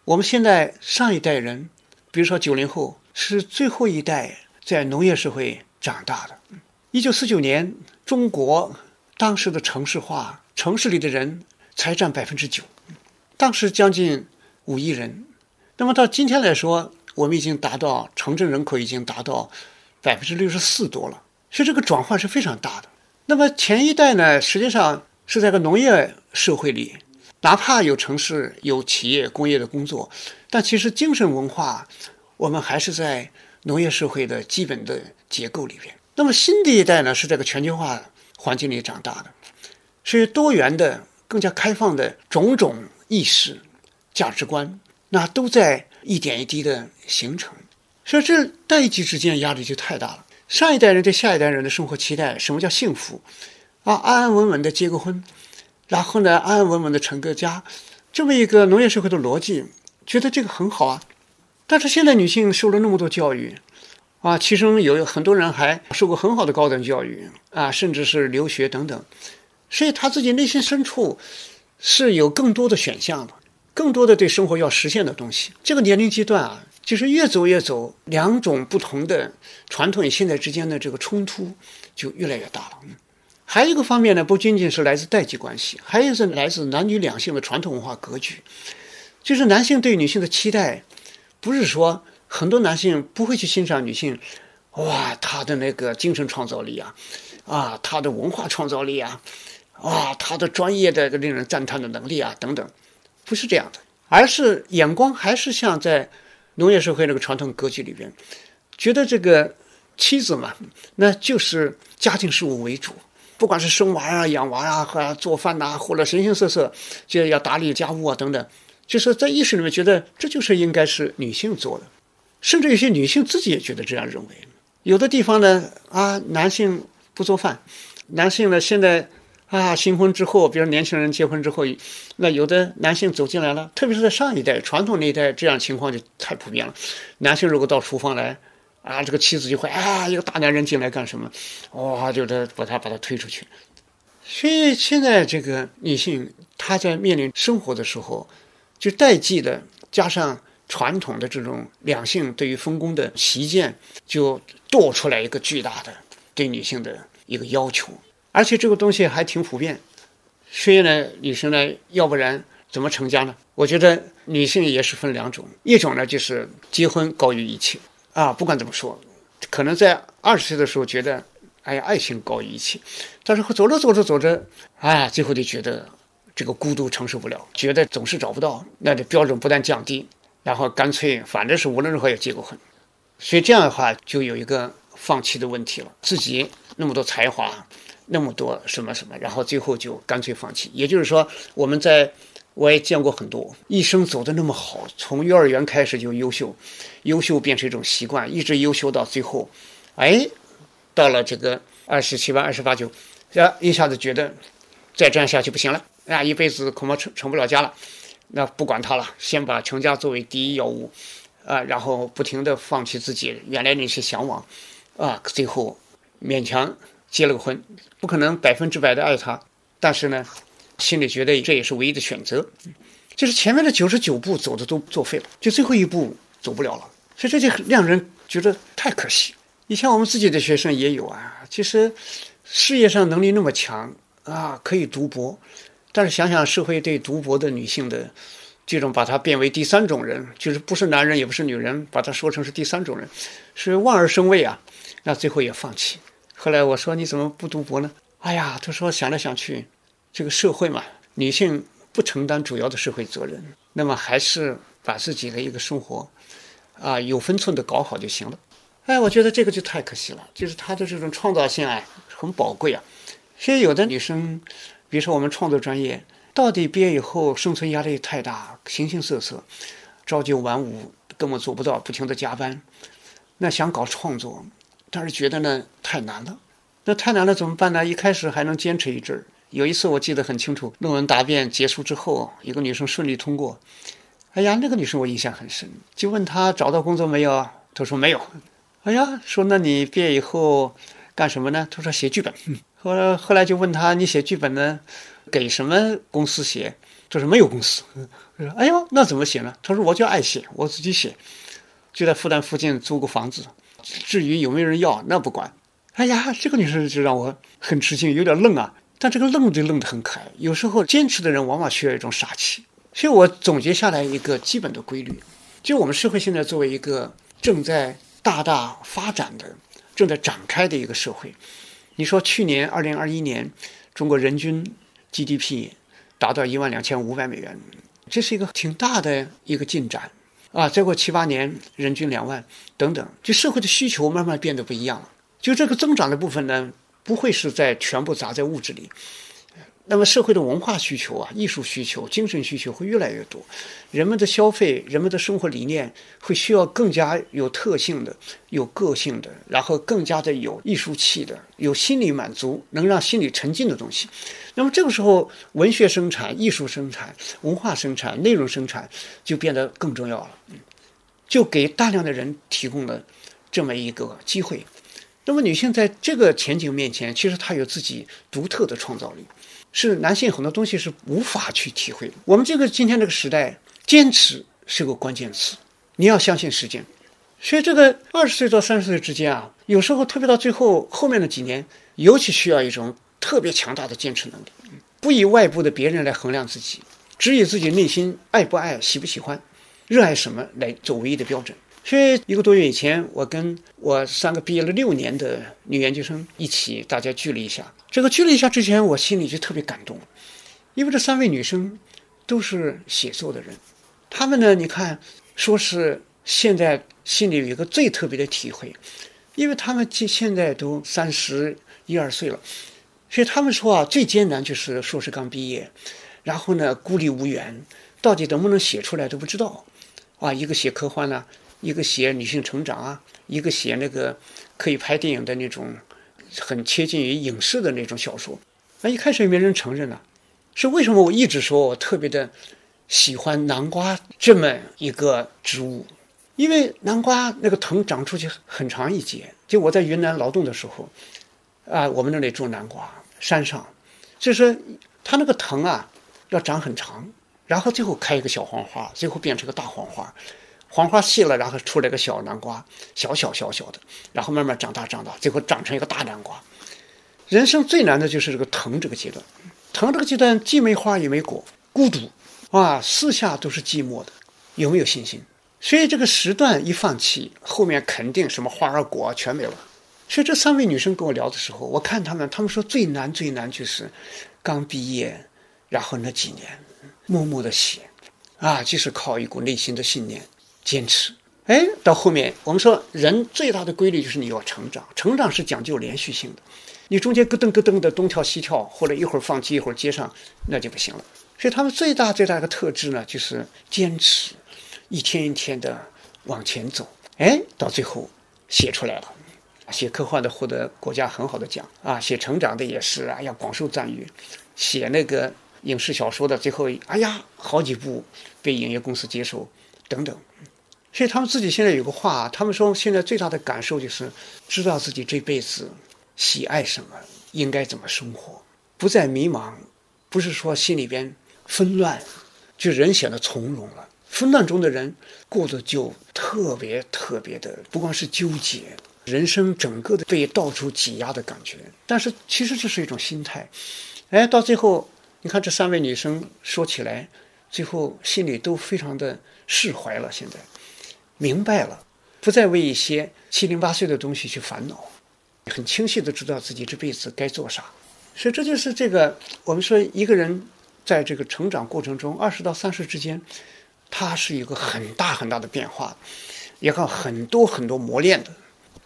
我们现在上一代人。比如说，九零后是最后一代在农业社会长大的。一九四九年，中国当时的城市化，城市里的人才占百分之九，当时将近五亿人。那么到今天来说，我们已经达到城镇人口已经达到百分之六十四多了，所以这个转换是非常大的。那么前一代呢，实际上是在个农业社会里。哪怕有城市、有企业、工业的工作，但其实精神文化，我们还是在农业社会的基本的结构里边。那么新的一代呢，是在个全球化环境里长大的，是多元的、更加开放的种种意识、价值观，那都在一点一滴的形成。所以这代际之间压力就太大了。上一代人对下一代人的生活期待，什么叫幸福？啊，安安稳稳的结个婚。然后呢，安安稳稳的成个家，这么一个农业社会的逻辑，觉得这个很好啊。但是现在女性受了那么多教育，啊，其中有很多人还受过很好的高等教育啊，甚至是留学等等，所以他自己内心深处是有更多的选项的，更多的对生活要实现的东西。这个年龄阶段啊，就是越走越走，两种不同的传统与现代之间的这个冲突就越来越大了。还有一个方面呢，不仅仅是来自代际关系，还有是来自男女两性的传统文化格局。就是男性对女性的期待，不是说很多男性不会去欣赏女性，哇，她的那个精神创造力啊，啊，她的文化创造力啊，啊，他的专业的令人赞叹的能力啊，等等，不是这样的，而是眼光还是像在农业社会那个传统格局里边，觉得这个妻子嘛，那就是家庭事务为主。不管是生娃啊、养娃啊，和做饭呐，或者形形色色，就要打理家务啊等等，就是在意识里面觉得这就是应该是女性做的，甚至有些女性自己也觉得这样认为。有的地方呢，啊，男性不做饭，男性呢现在啊新婚之后，比如年轻人结婚之后，那有的男性走进来了，特别是在上一代传统那一代，这样情况就太普遍了。男性如果到厨房来。啊，这个妻子就会啊，一个大男人进来干什么？哇，就得把他把他推出去。所以现在这个女性，她在面临生活的时候，就代际的加上传统的这种两性对于分工的习见，就多出来一个巨大的对女性的一个要求。而且这个东西还挺普遍。所以呢，女生呢，要不然怎么成家呢？我觉得女性也是分两种，一种呢就是结婚高于一切。啊，不管怎么说，可能在二十岁的时候觉得，哎呀，爱情高于一切，但是走着走着走着，哎，最后就觉得这个孤独承受不了，觉得总是找不到，那就标准不断降低，然后干脆反正是无论如何也结过婚，所以这样的话就有一个放弃的问题了，自己那么多才华，那么多什么什么，然后最后就干脆放弃。也就是说，我们在。我也见过很多，一生走的那么好，从幼儿园开始就优秀，优秀变成一种习惯，一直优秀到最后，哎，到了这个二十七八、二十八九，呀，一下子觉得再这样下去不行了，啊，一辈子恐怕成成不了家了，那不管他了，先把成家作为第一要务，啊，然后不停的放弃自己原来那些向往，啊，最后勉强结了个婚，不可能百分之百的爱他，但是呢。心里觉得这也是唯一的选择，就是前面的九十九步走的都作废了，就最后一步走不了了，所以这就让人觉得太可惜。以前我们自己的学生也有啊，其实事业上能力那么强啊，可以读博，但是想想社会对读博的女性的这种把她变为第三种人，就是不是男人也不是女人，把她说成是第三种人，是望而生畏啊，那最后也放弃。后来我说你怎么不读博呢？哎呀，他说想来想去。这个社会嘛，女性不承担主要的社会责任，那么还是把自己的一个生活，啊，有分寸的搞好就行了。哎，我觉得这个就太可惜了，就是她的这种创造性啊，很宝贵啊。所以有的女生比如说我们创作专业，到底毕业以后生存压力太大，形形色色，朝九晚五根本做不到，不停的加班。那想搞创作，但是觉得呢太难了。那太难了怎么办呢？一开始还能坚持一阵儿。有一次我记得很清楚，论文答辩结束之后，一个女生顺利通过。哎呀，那个女生我印象很深，就问她找到工作没有？她说没有。哎呀，说那你毕业以后干什么呢？她说写剧本。后来后来就问她，你写剧本呢，给什么公司写？她说没有公司。我说哎呦，那怎么写呢？她说我就爱写，我自己写，就在复旦附近租个房子。至于有没有人要，那不管。哎呀，这个女生就让我很吃惊，有点愣啊。但这个愣就愣得很可爱。有时候坚持的人往往需要一种傻气。所以我总结下来一个基本的规律，就我们社会现在作为一个正在大大发展的、正在展开的一个社会，你说去年二零二一年中国人均 GDP 达到一万两千五百美元，这是一个挺大的一个进展啊！再过七八年人均两万等等，就社会的需求慢慢变得不一样了。就这个增长的部分呢，不会是在全部砸在物质里。那么社会的文化需求啊、艺术需求、精神需求会越来越多，人们的消费、人们的生活理念会需要更加有特性的、有个性的，然后更加的有艺术气的、有心理满足、能让心理沉浸的东西。那么这个时候，文学生产、艺术生产、文化生产、内容生产就变得更重要了，就给大量的人提供了这么一个机会。那么女性在这个前景面前，其实她有自己独特的创造力。是男性很多东西是无法去体会的。我们这个今天这个时代，坚持是个关键词。你要相信时间，所以这个二十岁到三十岁之间啊，有时候特别到最后后面的几年，尤其需要一种特别强大的坚持能力。不以外部的别人来衡量自己，只以自己内心爱不爱、喜不喜欢、热爱什么来做唯一的标准。所以一个多月以前，我跟我三个毕业了六年的女研究生一起，大家聚了一下。这个聚了一下之前，我心里就特别感动，因为这三位女生都是写作的人，她们呢，你看，说是现在心里有一个最特别的体会，因为她们现现在都三十一二岁了，所以她们说啊，最艰难就是硕士刚毕业，然后呢孤立无援，到底能不能写出来都不知道，啊，一个写科幻呢，一个写女性成长啊，一个写那个可以拍电影的那种。很贴近于影视的那种小说，那一开始也没人承认呢。是为什么？我一直说我特别的喜欢南瓜这么一个植物，因为南瓜那个藤长出去很长一截。就我在云南劳动的时候，啊，我们那里种南瓜，山上，就是它那个藤啊要长很长，然后最后开一个小黄花，最后变成个大黄花。黄花谢了，然后出来个小南瓜，小小小小的，然后慢慢长大长大，最后长成一个大南瓜。人生最难的就是这个藤这个阶段，藤这个阶段既没花也没果，孤独啊，四下都是寂寞的，有没有信心？所以这个时段一放弃，后面肯定什么花儿果全没了。所以这三位女生跟我聊的时候，我看她们，她们说最难最难就是刚毕业，然后那几年默默的写，啊，就是靠一股内心的信念。坚持，哎，到后面我们说人最大的规律就是你要成长，成长是讲究连续性的，你中间咯噔咯噔的东跳西跳，或者一会儿放弃一会儿接上，那就不行了。所以他们最大最大的特质呢，就是坚持，一天一天的往前走，哎，到最后写出来了，写科幻的获得国家很好的奖啊，写成长的也是，哎呀广受赞誉，写那个影视小说的最后，哎呀好几部被影业公司接受，等等。所以他们自己现在有个话，他们说现在最大的感受就是知道自己这辈子喜爱什么，应该怎么生活，不再迷茫，不是说心里边纷乱，就人显得从容了。纷乱中的人过得就特别特别的，不光是纠结，人生整个的被到处挤压的感觉。但是其实这是一种心态。哎，到最后你看这三位女生说起来，最后心里都非常的释怀了。现在。明白了，不再为一些七零八碎的东西去烦恼，很清晰的知道自己这辈子该做啥。所以这就是这个我们说一个人在这个成长过程中，二十到三十之间，他是一个很大很大的变化，也靠很多很多磨练的。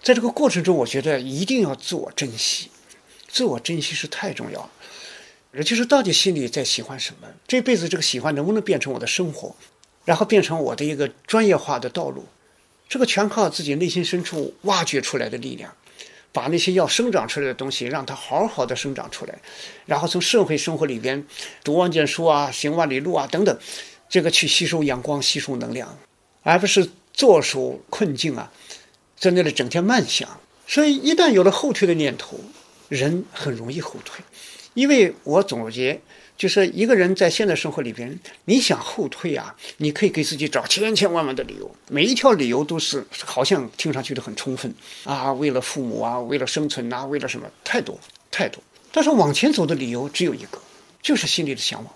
在这个过程中，我觉得一定要自我珍惜，自我珍惜是太重要了。也就是到底心里在喜欢什么？这辈子这个喜欢能不能变成我的生活，然后变成我的一个专业化的道路？这个全靠自己内心深处挖掘出来的力量，把那些要生长出来的东西，让它好好的生长出来，然后从社会生活里边读万卷书啊，行万里路啊等等，这个去吸收阳光，吸收能量，而不是坐守困境啊，在那里整天慢想。所以一旦有了后退的念头，人很容易后退。因为我总结，就是一个人在现代生活里边，你想后退啊，你可以给自己找千千万万的理由，每一条理由都是好像听上去都很充分啊，为了父母啊，为了生存呐，为了什么，太多太多。但是往前走的理由只有一个，就是心里的向往。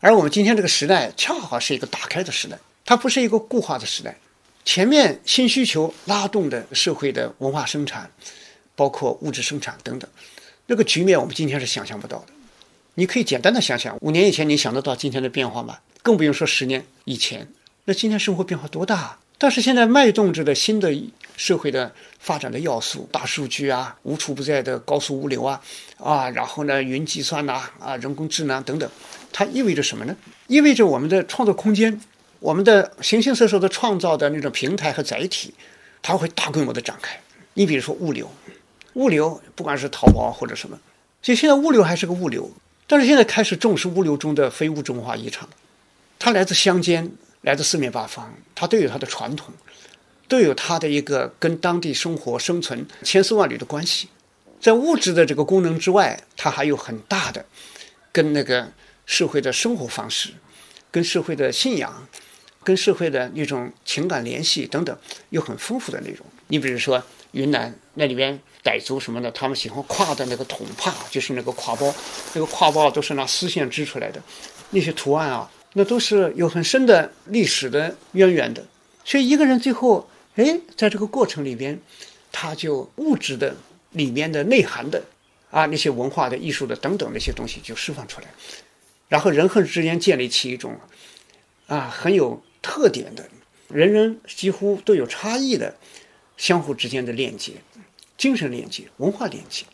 而我们今天这个时代，恰好是一个打开的时代，它不是一个固化的时代。前面新需求拉动的社会的文化生产，包括物质生产等等。那个局面我们今天是想象不到的，你可以简单的想想，五年以前你想得到今天的变化吗？更不用说十年以前。那今天生活变化多大？但是现在脉动着的新的社会的发展的要素，大数据啊，无处不在的高速物流啊，啊，然后呢，云计算呐，啊，人工智能等等，它意味着什么呢？意味着我们的创作空间，我们的形形色色的创造的那种平台和载体，它会大规模的展开。你比如说物流。物流，不管是淘宝或者什么，所以现在物流还是个物流，但是现在开始重视物流中的非物质文化遗产，它来自乡间，来自四面八方，它都有它的传统，都有它的一个跟当地生活生存千丝万缕的关系。在物质的这个功能之外，它还有很大的跟那个社会的生活方式、跟社会的信仰、跟社会的那种情感联系等等，有很丰富的内容。你比如说云南那里边。傣族什么的，他们喜欢挎的那个筒帕，就是那个挎包，那个挎包都是拿丝线织出来的，那些图案啊，那都是有很深的历史的渊源的。所以一个人最后，哎，在这个过程里边，他就物质的里面的内涵的啊，那些文化的艺术的等等那些东西就释放出来，然后人和人之间建立起一种啊很有特点的，人人几乎都有差异的相互之间的链接。精神链接、文化链接，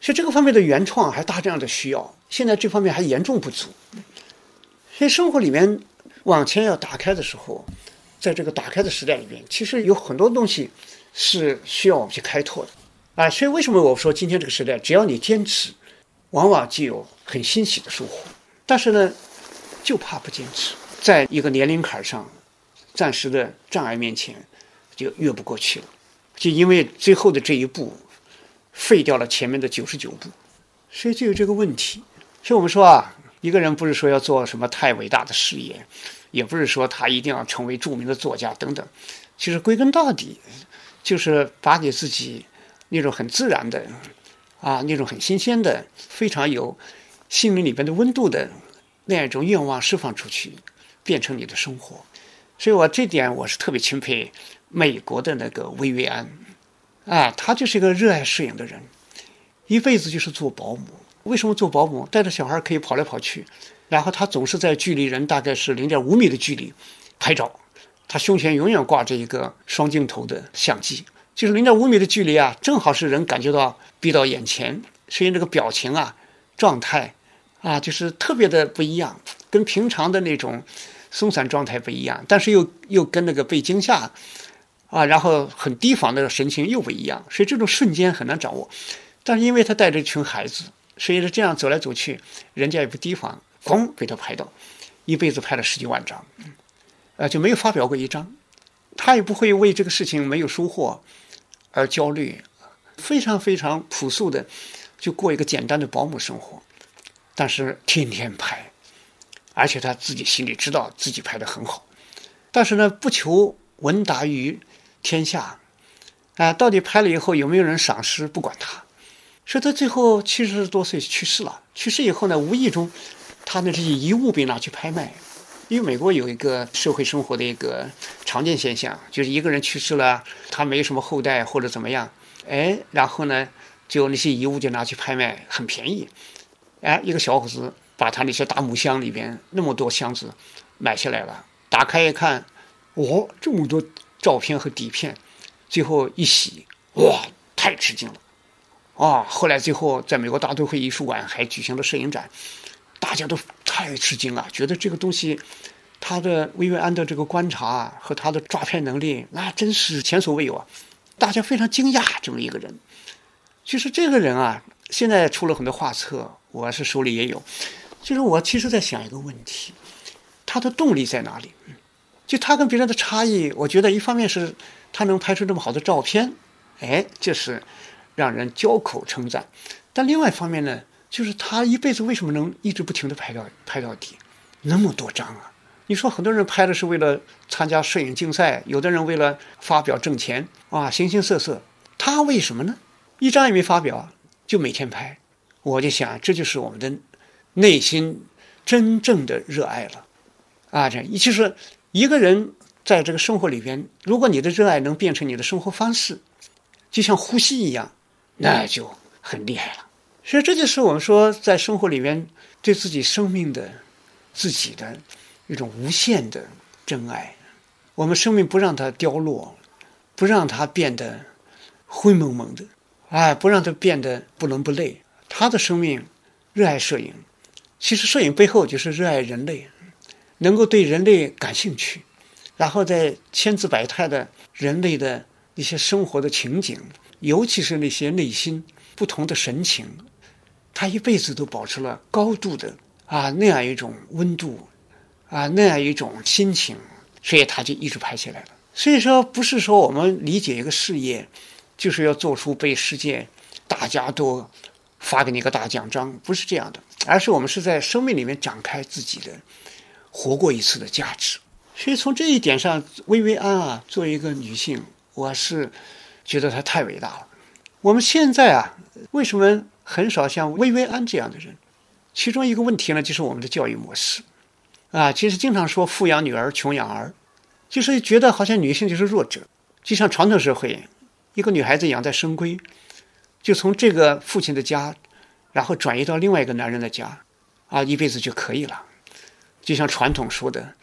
所以这个方面的原创还大量的需要。现在这方面还严重不足。所以生活里面往前要打开的时候，在这个打开的时代里面，其实有很多东西是需要我们去开拓的啊。所以为什么我说今天这个时代，只要你坚持，往往就有很欣喜的收获。但是呢，就怕不坚持，在一个年龄坎上，暂时的障碍面前，就越不过去了。就因为最后的这一步，废掉了前面的九十九步，所以就有这个问题。所以我们说啊，一个人不是说要做什么太伟大的事业，也不是说他一定要成为著名的作家等等。其实归根到底，就是把你自己那种很自然的啊，那种很新鲜的、非常有心灵里边的温度的那样一种愿望释放出去，变成你的生活。所以我这点我是特别钦佩。美国的那个薇薇安，啊，他就是一个热爱摄影的人，一辈子就是做保姆。为什么做保姆？带着小孩可以跑来跑去，然后他总是在距离人大概是零点五米的距离拍照。他胸前永远挂着一个双镜头的相机，就是零点五米的距离啊，正好是人感觉到逼到眼前，所以那个表情啊、状态啊，就是特别的不一样，跟平常的那种松散状态不一样，但是又又跟那个被惊吓。啊，然后很提防的神情又不一样，所以这种瞬间很难掌握。但是因为他带着一群孩子，所以是这样走来走去，人家也不提防，咣被他拍到，一辈子拍了十几万张，呃，就没有发表过一张。他也不会为这个事情没有收获而焦虑，非常非常朴素的就过一个简单的保姆生活，但是天天拍，而且他自己心里知道自己拍的很好，但是呢，不求闻达于。天下，啊，到底拍了以后有没有人赏识？不管他，说他最后七十多岁去世了。去世以后呢，无意中，他的这些遗物被拿去拍卖。因为美国有一个社会生活的一个常见现象，就是一个人去世了，他没什么后代或者怎么样，哎，然后呢，就那些遗物就拿去拍卖，很便宜。哎，一个小伙子把他那些大木箱里边那么多箱子买下来了，打开一看，哦，这么多。照片和底片，最后一洗，哇，太吃惊了！啊，后来最后在美国大都会艺术馆还举行了摄影展，大家都太吃惊了，觉得这个东西，他的薇薇安的这个观察和他的抓拍能力，那真是前所未有啊！大家非常惊讶，这么一个人。其实这个人啊，现在出了很多画册，我是手里也有。就是我其实在想一个问题，他的动力在哪里？就他跟别人的差异，我觉得一方面是他能拍出这么好的照片，哎，这是让人交口称赞。但另外一方面呢，就是他一辈子为什么能一直不停的拍到拍到底，那么多张啊？你说很多人拍的是为了参加摄影竞赛，有的人为了发表挣钱啊，形形色色。他为什么呢？一张也没发表，就每天拍。我就想，这就是我们的。内心真正的热爱了，啊，这其实一个人在这个生活里边，如果你的热爱能变成你的生活方式，就像呼吸一样，那就很厉害了。所以这就是我们说在生活里面对自己生命的、自己的一种无限的真爱。我们生命不让它凋落，不让它变得灰蒙蒙的，哎，不让它变得不伦不类。他的生命热爱摄影。其实摄影背后就是热爱人类，能够对人类感兴趣，然后在千姿百态的人类的一些生活的情景，尤其是那些内心不同的神情，他一辈子都保持了高度的啊那样一种温度，啊那样一种心情，所以他就一直拍起来了。所以说，不是说我们理解一个事业，就是要做出被世界大家都发给你一个大奖章，不是这样的。而是我们是在生命里面展开自己的活过一次的价值，所以从这一点上，薇薇安啊，作为一个女性，我是觉得她太伟大了。我们现在啊，为什么很少像薇薇安这样的人？其中一个问题呢，就是我们的教育模式啊，其实经常说“富养女儿，穷养儿”，就是觉得好像女性就是弱者，就像传统社会，一个女孩子养在深闺，就从这个父亲的家。然后转移到另外一个男人的家，啊，一辈子就可以了，就像传统说的，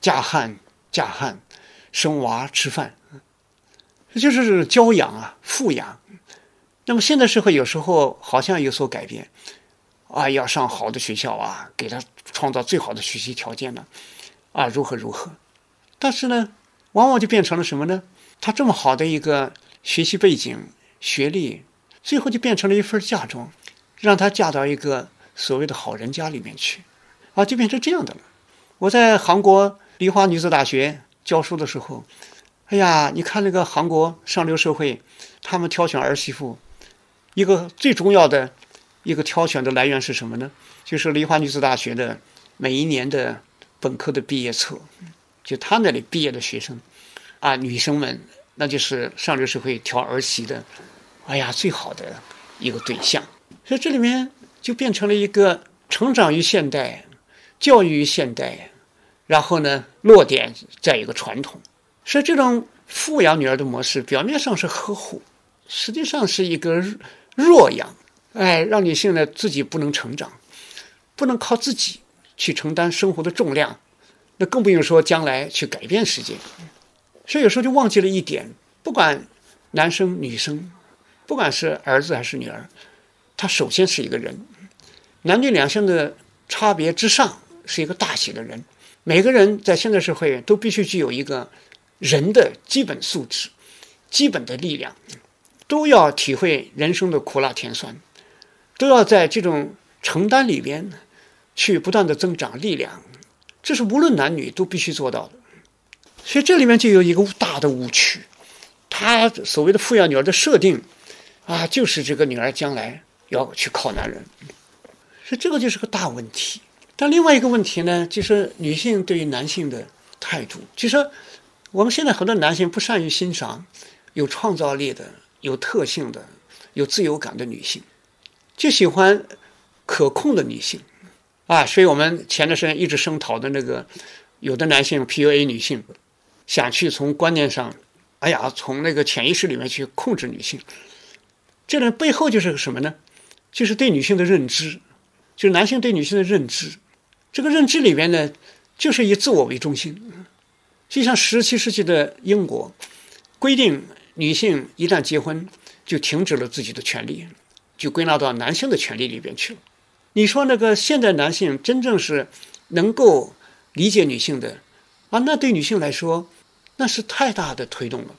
嫁汉嫁汉，生娃吃饭，这就是教养啊，富养。那么现在社会有时候好像有所改变，啊，要上好的学校啊，给他创造最好的学习条件呢，啊，如何如何。但是呢，往往就变成了什么呢？他这么好的一个学习背景、学历，最后就变成了一份嫁妆。让她嫁到一个所谓的好人家里面去，啊，就变成这样的了。我在韩国梨花女子大学教书的时候，哎呀，你看那个韩国上流社会，他们挑选儿媳妇，一个最重要的一个挑选的来源是什么呢？就是梨花女子大学的每一年的本科的毕业册，就他那里毕业的学生，啊，女生们，那就是上流社会挑儿媳的，哎呀，最好的一个对象。所以这里面就变成了一个成长于现代、教育于现代，然后呢落点在一个传统。所以这种富养女儿的模式，表面上是呵护，实际上是一个弱养。哎，让女性呢自己不能成长，不能靠自己去承担生活的重量，那更不用说将来去改变世界。所以有时候就忘记了一点：不管男生女生，不管是儿子还是女儿。他首先是一个人，男女两性的差别之上是一个大写的人。每个人在现代社会都必须具有一个人的基本素质、基本的力量，都要体会人生的苦辣甜酸，都要在这种承担里边去不断的增长力量。这是无论男女都必须做到的。所以这里面就有一个大的误区，他所谓的富养女儿的设定啊，就是这个女儿将来。要去靠男人，所以这个就是个大问题。但另外一个问题呢，就是女性对于男性的态度。其实我们现在很多男性不善于欣赏有创造力的、有特性的、有自由感的女性，就喜欢可控的女性啊。所以我们前段时间一直声讨的那个，有的男性 PUA 女性，想去从观念上，哎呀，从那个潜意识里面去控制女性。这呢背后就是个什么呢？就是对女性的认知，就是男性对女性的认知。这个认知里边呢，就是以自我为中心。就像十七世纪的英国，规定女性一旦结婚就停止了自己的权利，就归纳到男性的权利里边去了。你说那个现代男性真正是能够理解女性的啊，那对女性来说那是太大的推动了。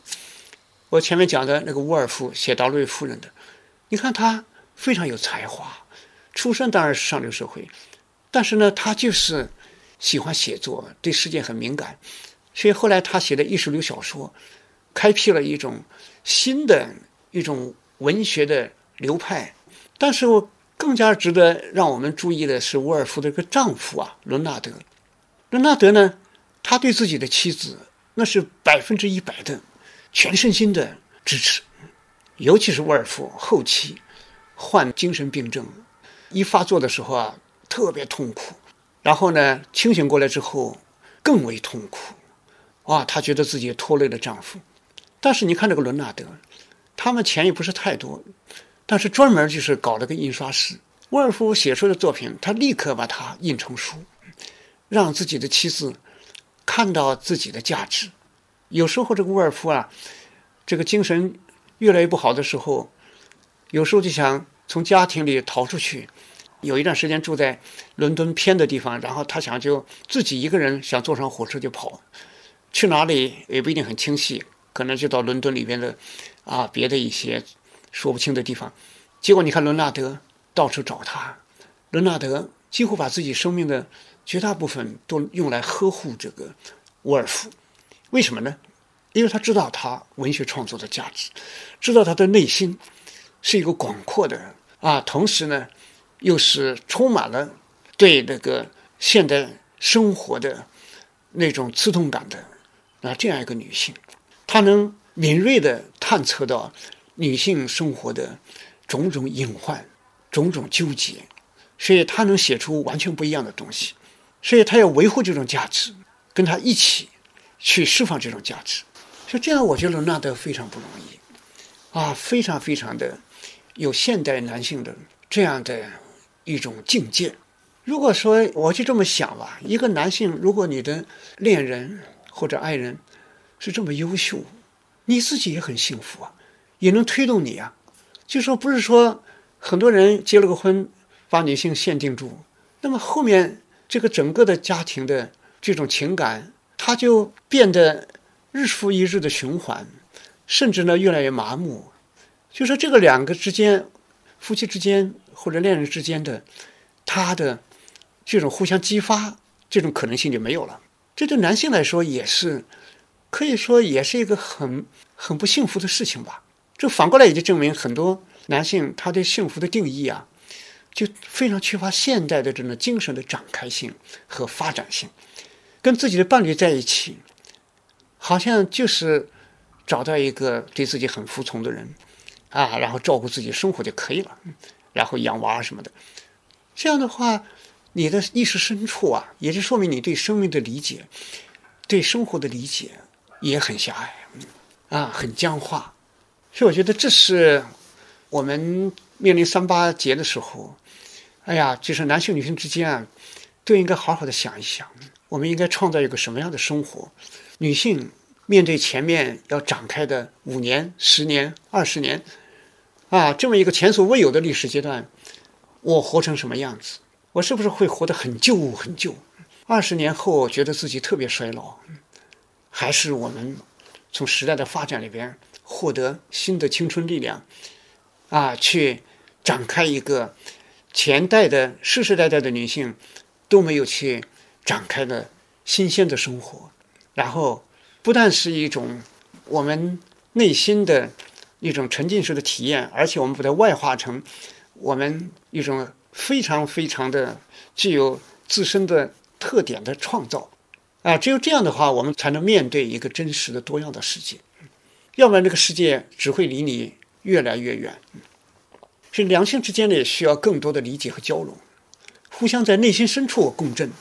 我前面讲的那个沃尔夫写《达瑞夫人》的，你看他非常有才华，出身当然是上流社会，但是呢，他就是喜欢写作，对世界很敏感，所以后来他写的意识流小说，开辟了一种新的一种文学的流派。但是更加值得让我们注意的是，沃尔夫的这个丈夫啊，伦纳德。伦纳德呢，他对自己的妻子那是百分之一百的。全身心的支持，尤其是沃尔夫后期患精神病症，一发作的时候啊，特别痛苦。然后呢，清醒过来之后更为痛苦。啊，她觉得自己拖累了丈夫。但是你看这个伦纳德，他们钱也不是太多，但是专门就是搞了个印刷室。沃尔夫写出的作品，他立刻把它印成书，让自己的妻子看到自己的价值。有时候这个沃尔夫啊，这个精神越来越不好的时候，有时候就想从家庭里逃出去。有一段时间住在伦敦偏的地方，然后他想就自己一个人想坐上火车就跑，去哪里也不一定很清晰，可能就到伦敦里边的啊别的一些说不清的地方。结果你看伦纳德到处找他，伦纳德几乎把自己生命的绝大部分都用来呵护这个沃尔夫。为什么呢？因为他知道他文学创作的价值，知道他的内心是一个广阔的啊，同时呢，又是充满了对那个现代生活的那种刺痛感的啊这样一个女性，她能敏锐地探测到女性生活的种种隐患、种种纠结，所以她能写出完全不一样的东西，所以她要维护这种价值，跟她一起。去释放这种价值，所以这样我觉得纳德非常不容易，啊，非常非常的有现代男性的这样的一种境界。如果说我就这么想吧，一个男性，如果你的恋人或者爱人是这么优秀，你自己也很幸福啊，也能推动你啊。就说不是说很多人结了个婚，把女性限定住，那么后面这个整个的家庭的这种情感。他就变得日复一日的循环，甚至呢越来越麻木。就说这个两个之间，夫妻之间或者恋人之间的，他的这种互相激发，这种可能性就没有了。这对男性来说也是，可以说也是一个很很不幸福的事情吧。这反过来也就证明很多男性他对幸福的定义啊，就非常缺乏现代的这种精神的展开性和发展性。跟自己的伴侣在一起，好像就是找到一个对自己很服从的人，啊，然后照顾自己生活就可以了，然后养娃什么的。这样的话，你的意识深处啊，也就说明你对生命的理解、对生活的理解也很狭隘，啊，很僵化。所以我觉得这是我们面临三八节的时候，哎呀，就是男性女性之间啊，都应该好好的想一想。我们应该创造一个什么样的生活？女性面对前面要展开的五年、十年、二十年，啊，这么一个前所未有的历史阶段，我活成什么样子？我是不是会活得很旧很旧？二十年后觉得自己特别衰老，还是我们从时代的发展里边获得新的青春力量，啊，去展开一个前代的世世代代的女性都没有去。展开的新鲜的生活，然后不但是一种我们内心的一种沉浸式的体验，而且我们把它外化成我们一种非常非常的具有自身的特点的创造啊！只有这样的话，我们才能面对一个真实的多样的世界，要不然这个世界只会离你越来越远。所以两性之间呢，也需要更多的理解和交融，互相在内心深处共振。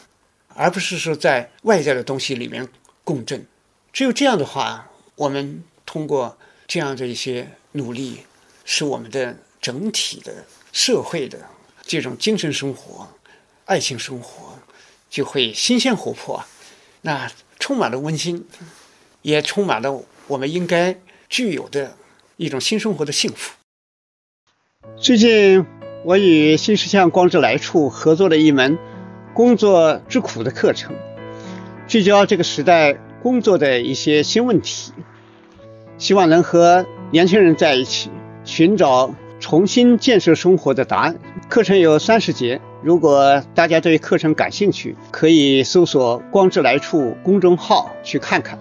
而不是说在外在的东西里面共振，只有这样的话，我们通过这样的一些努力，使我们的整体的社会的这种精神生活、爱情生活就会新鲜活泼，那充满了温馨，也充满了我们应该具有的一种新生活的幸福。最近，我与新世相光之来处合作了一门“工作之苦”的课程，聚焦这个时代工作的一些新问题，希望能和年轻人在一起寻找重新建设生活的答案。课程有三十节，如果大家对课程感兴趣，可以搜索“光之来处”公众号去看看。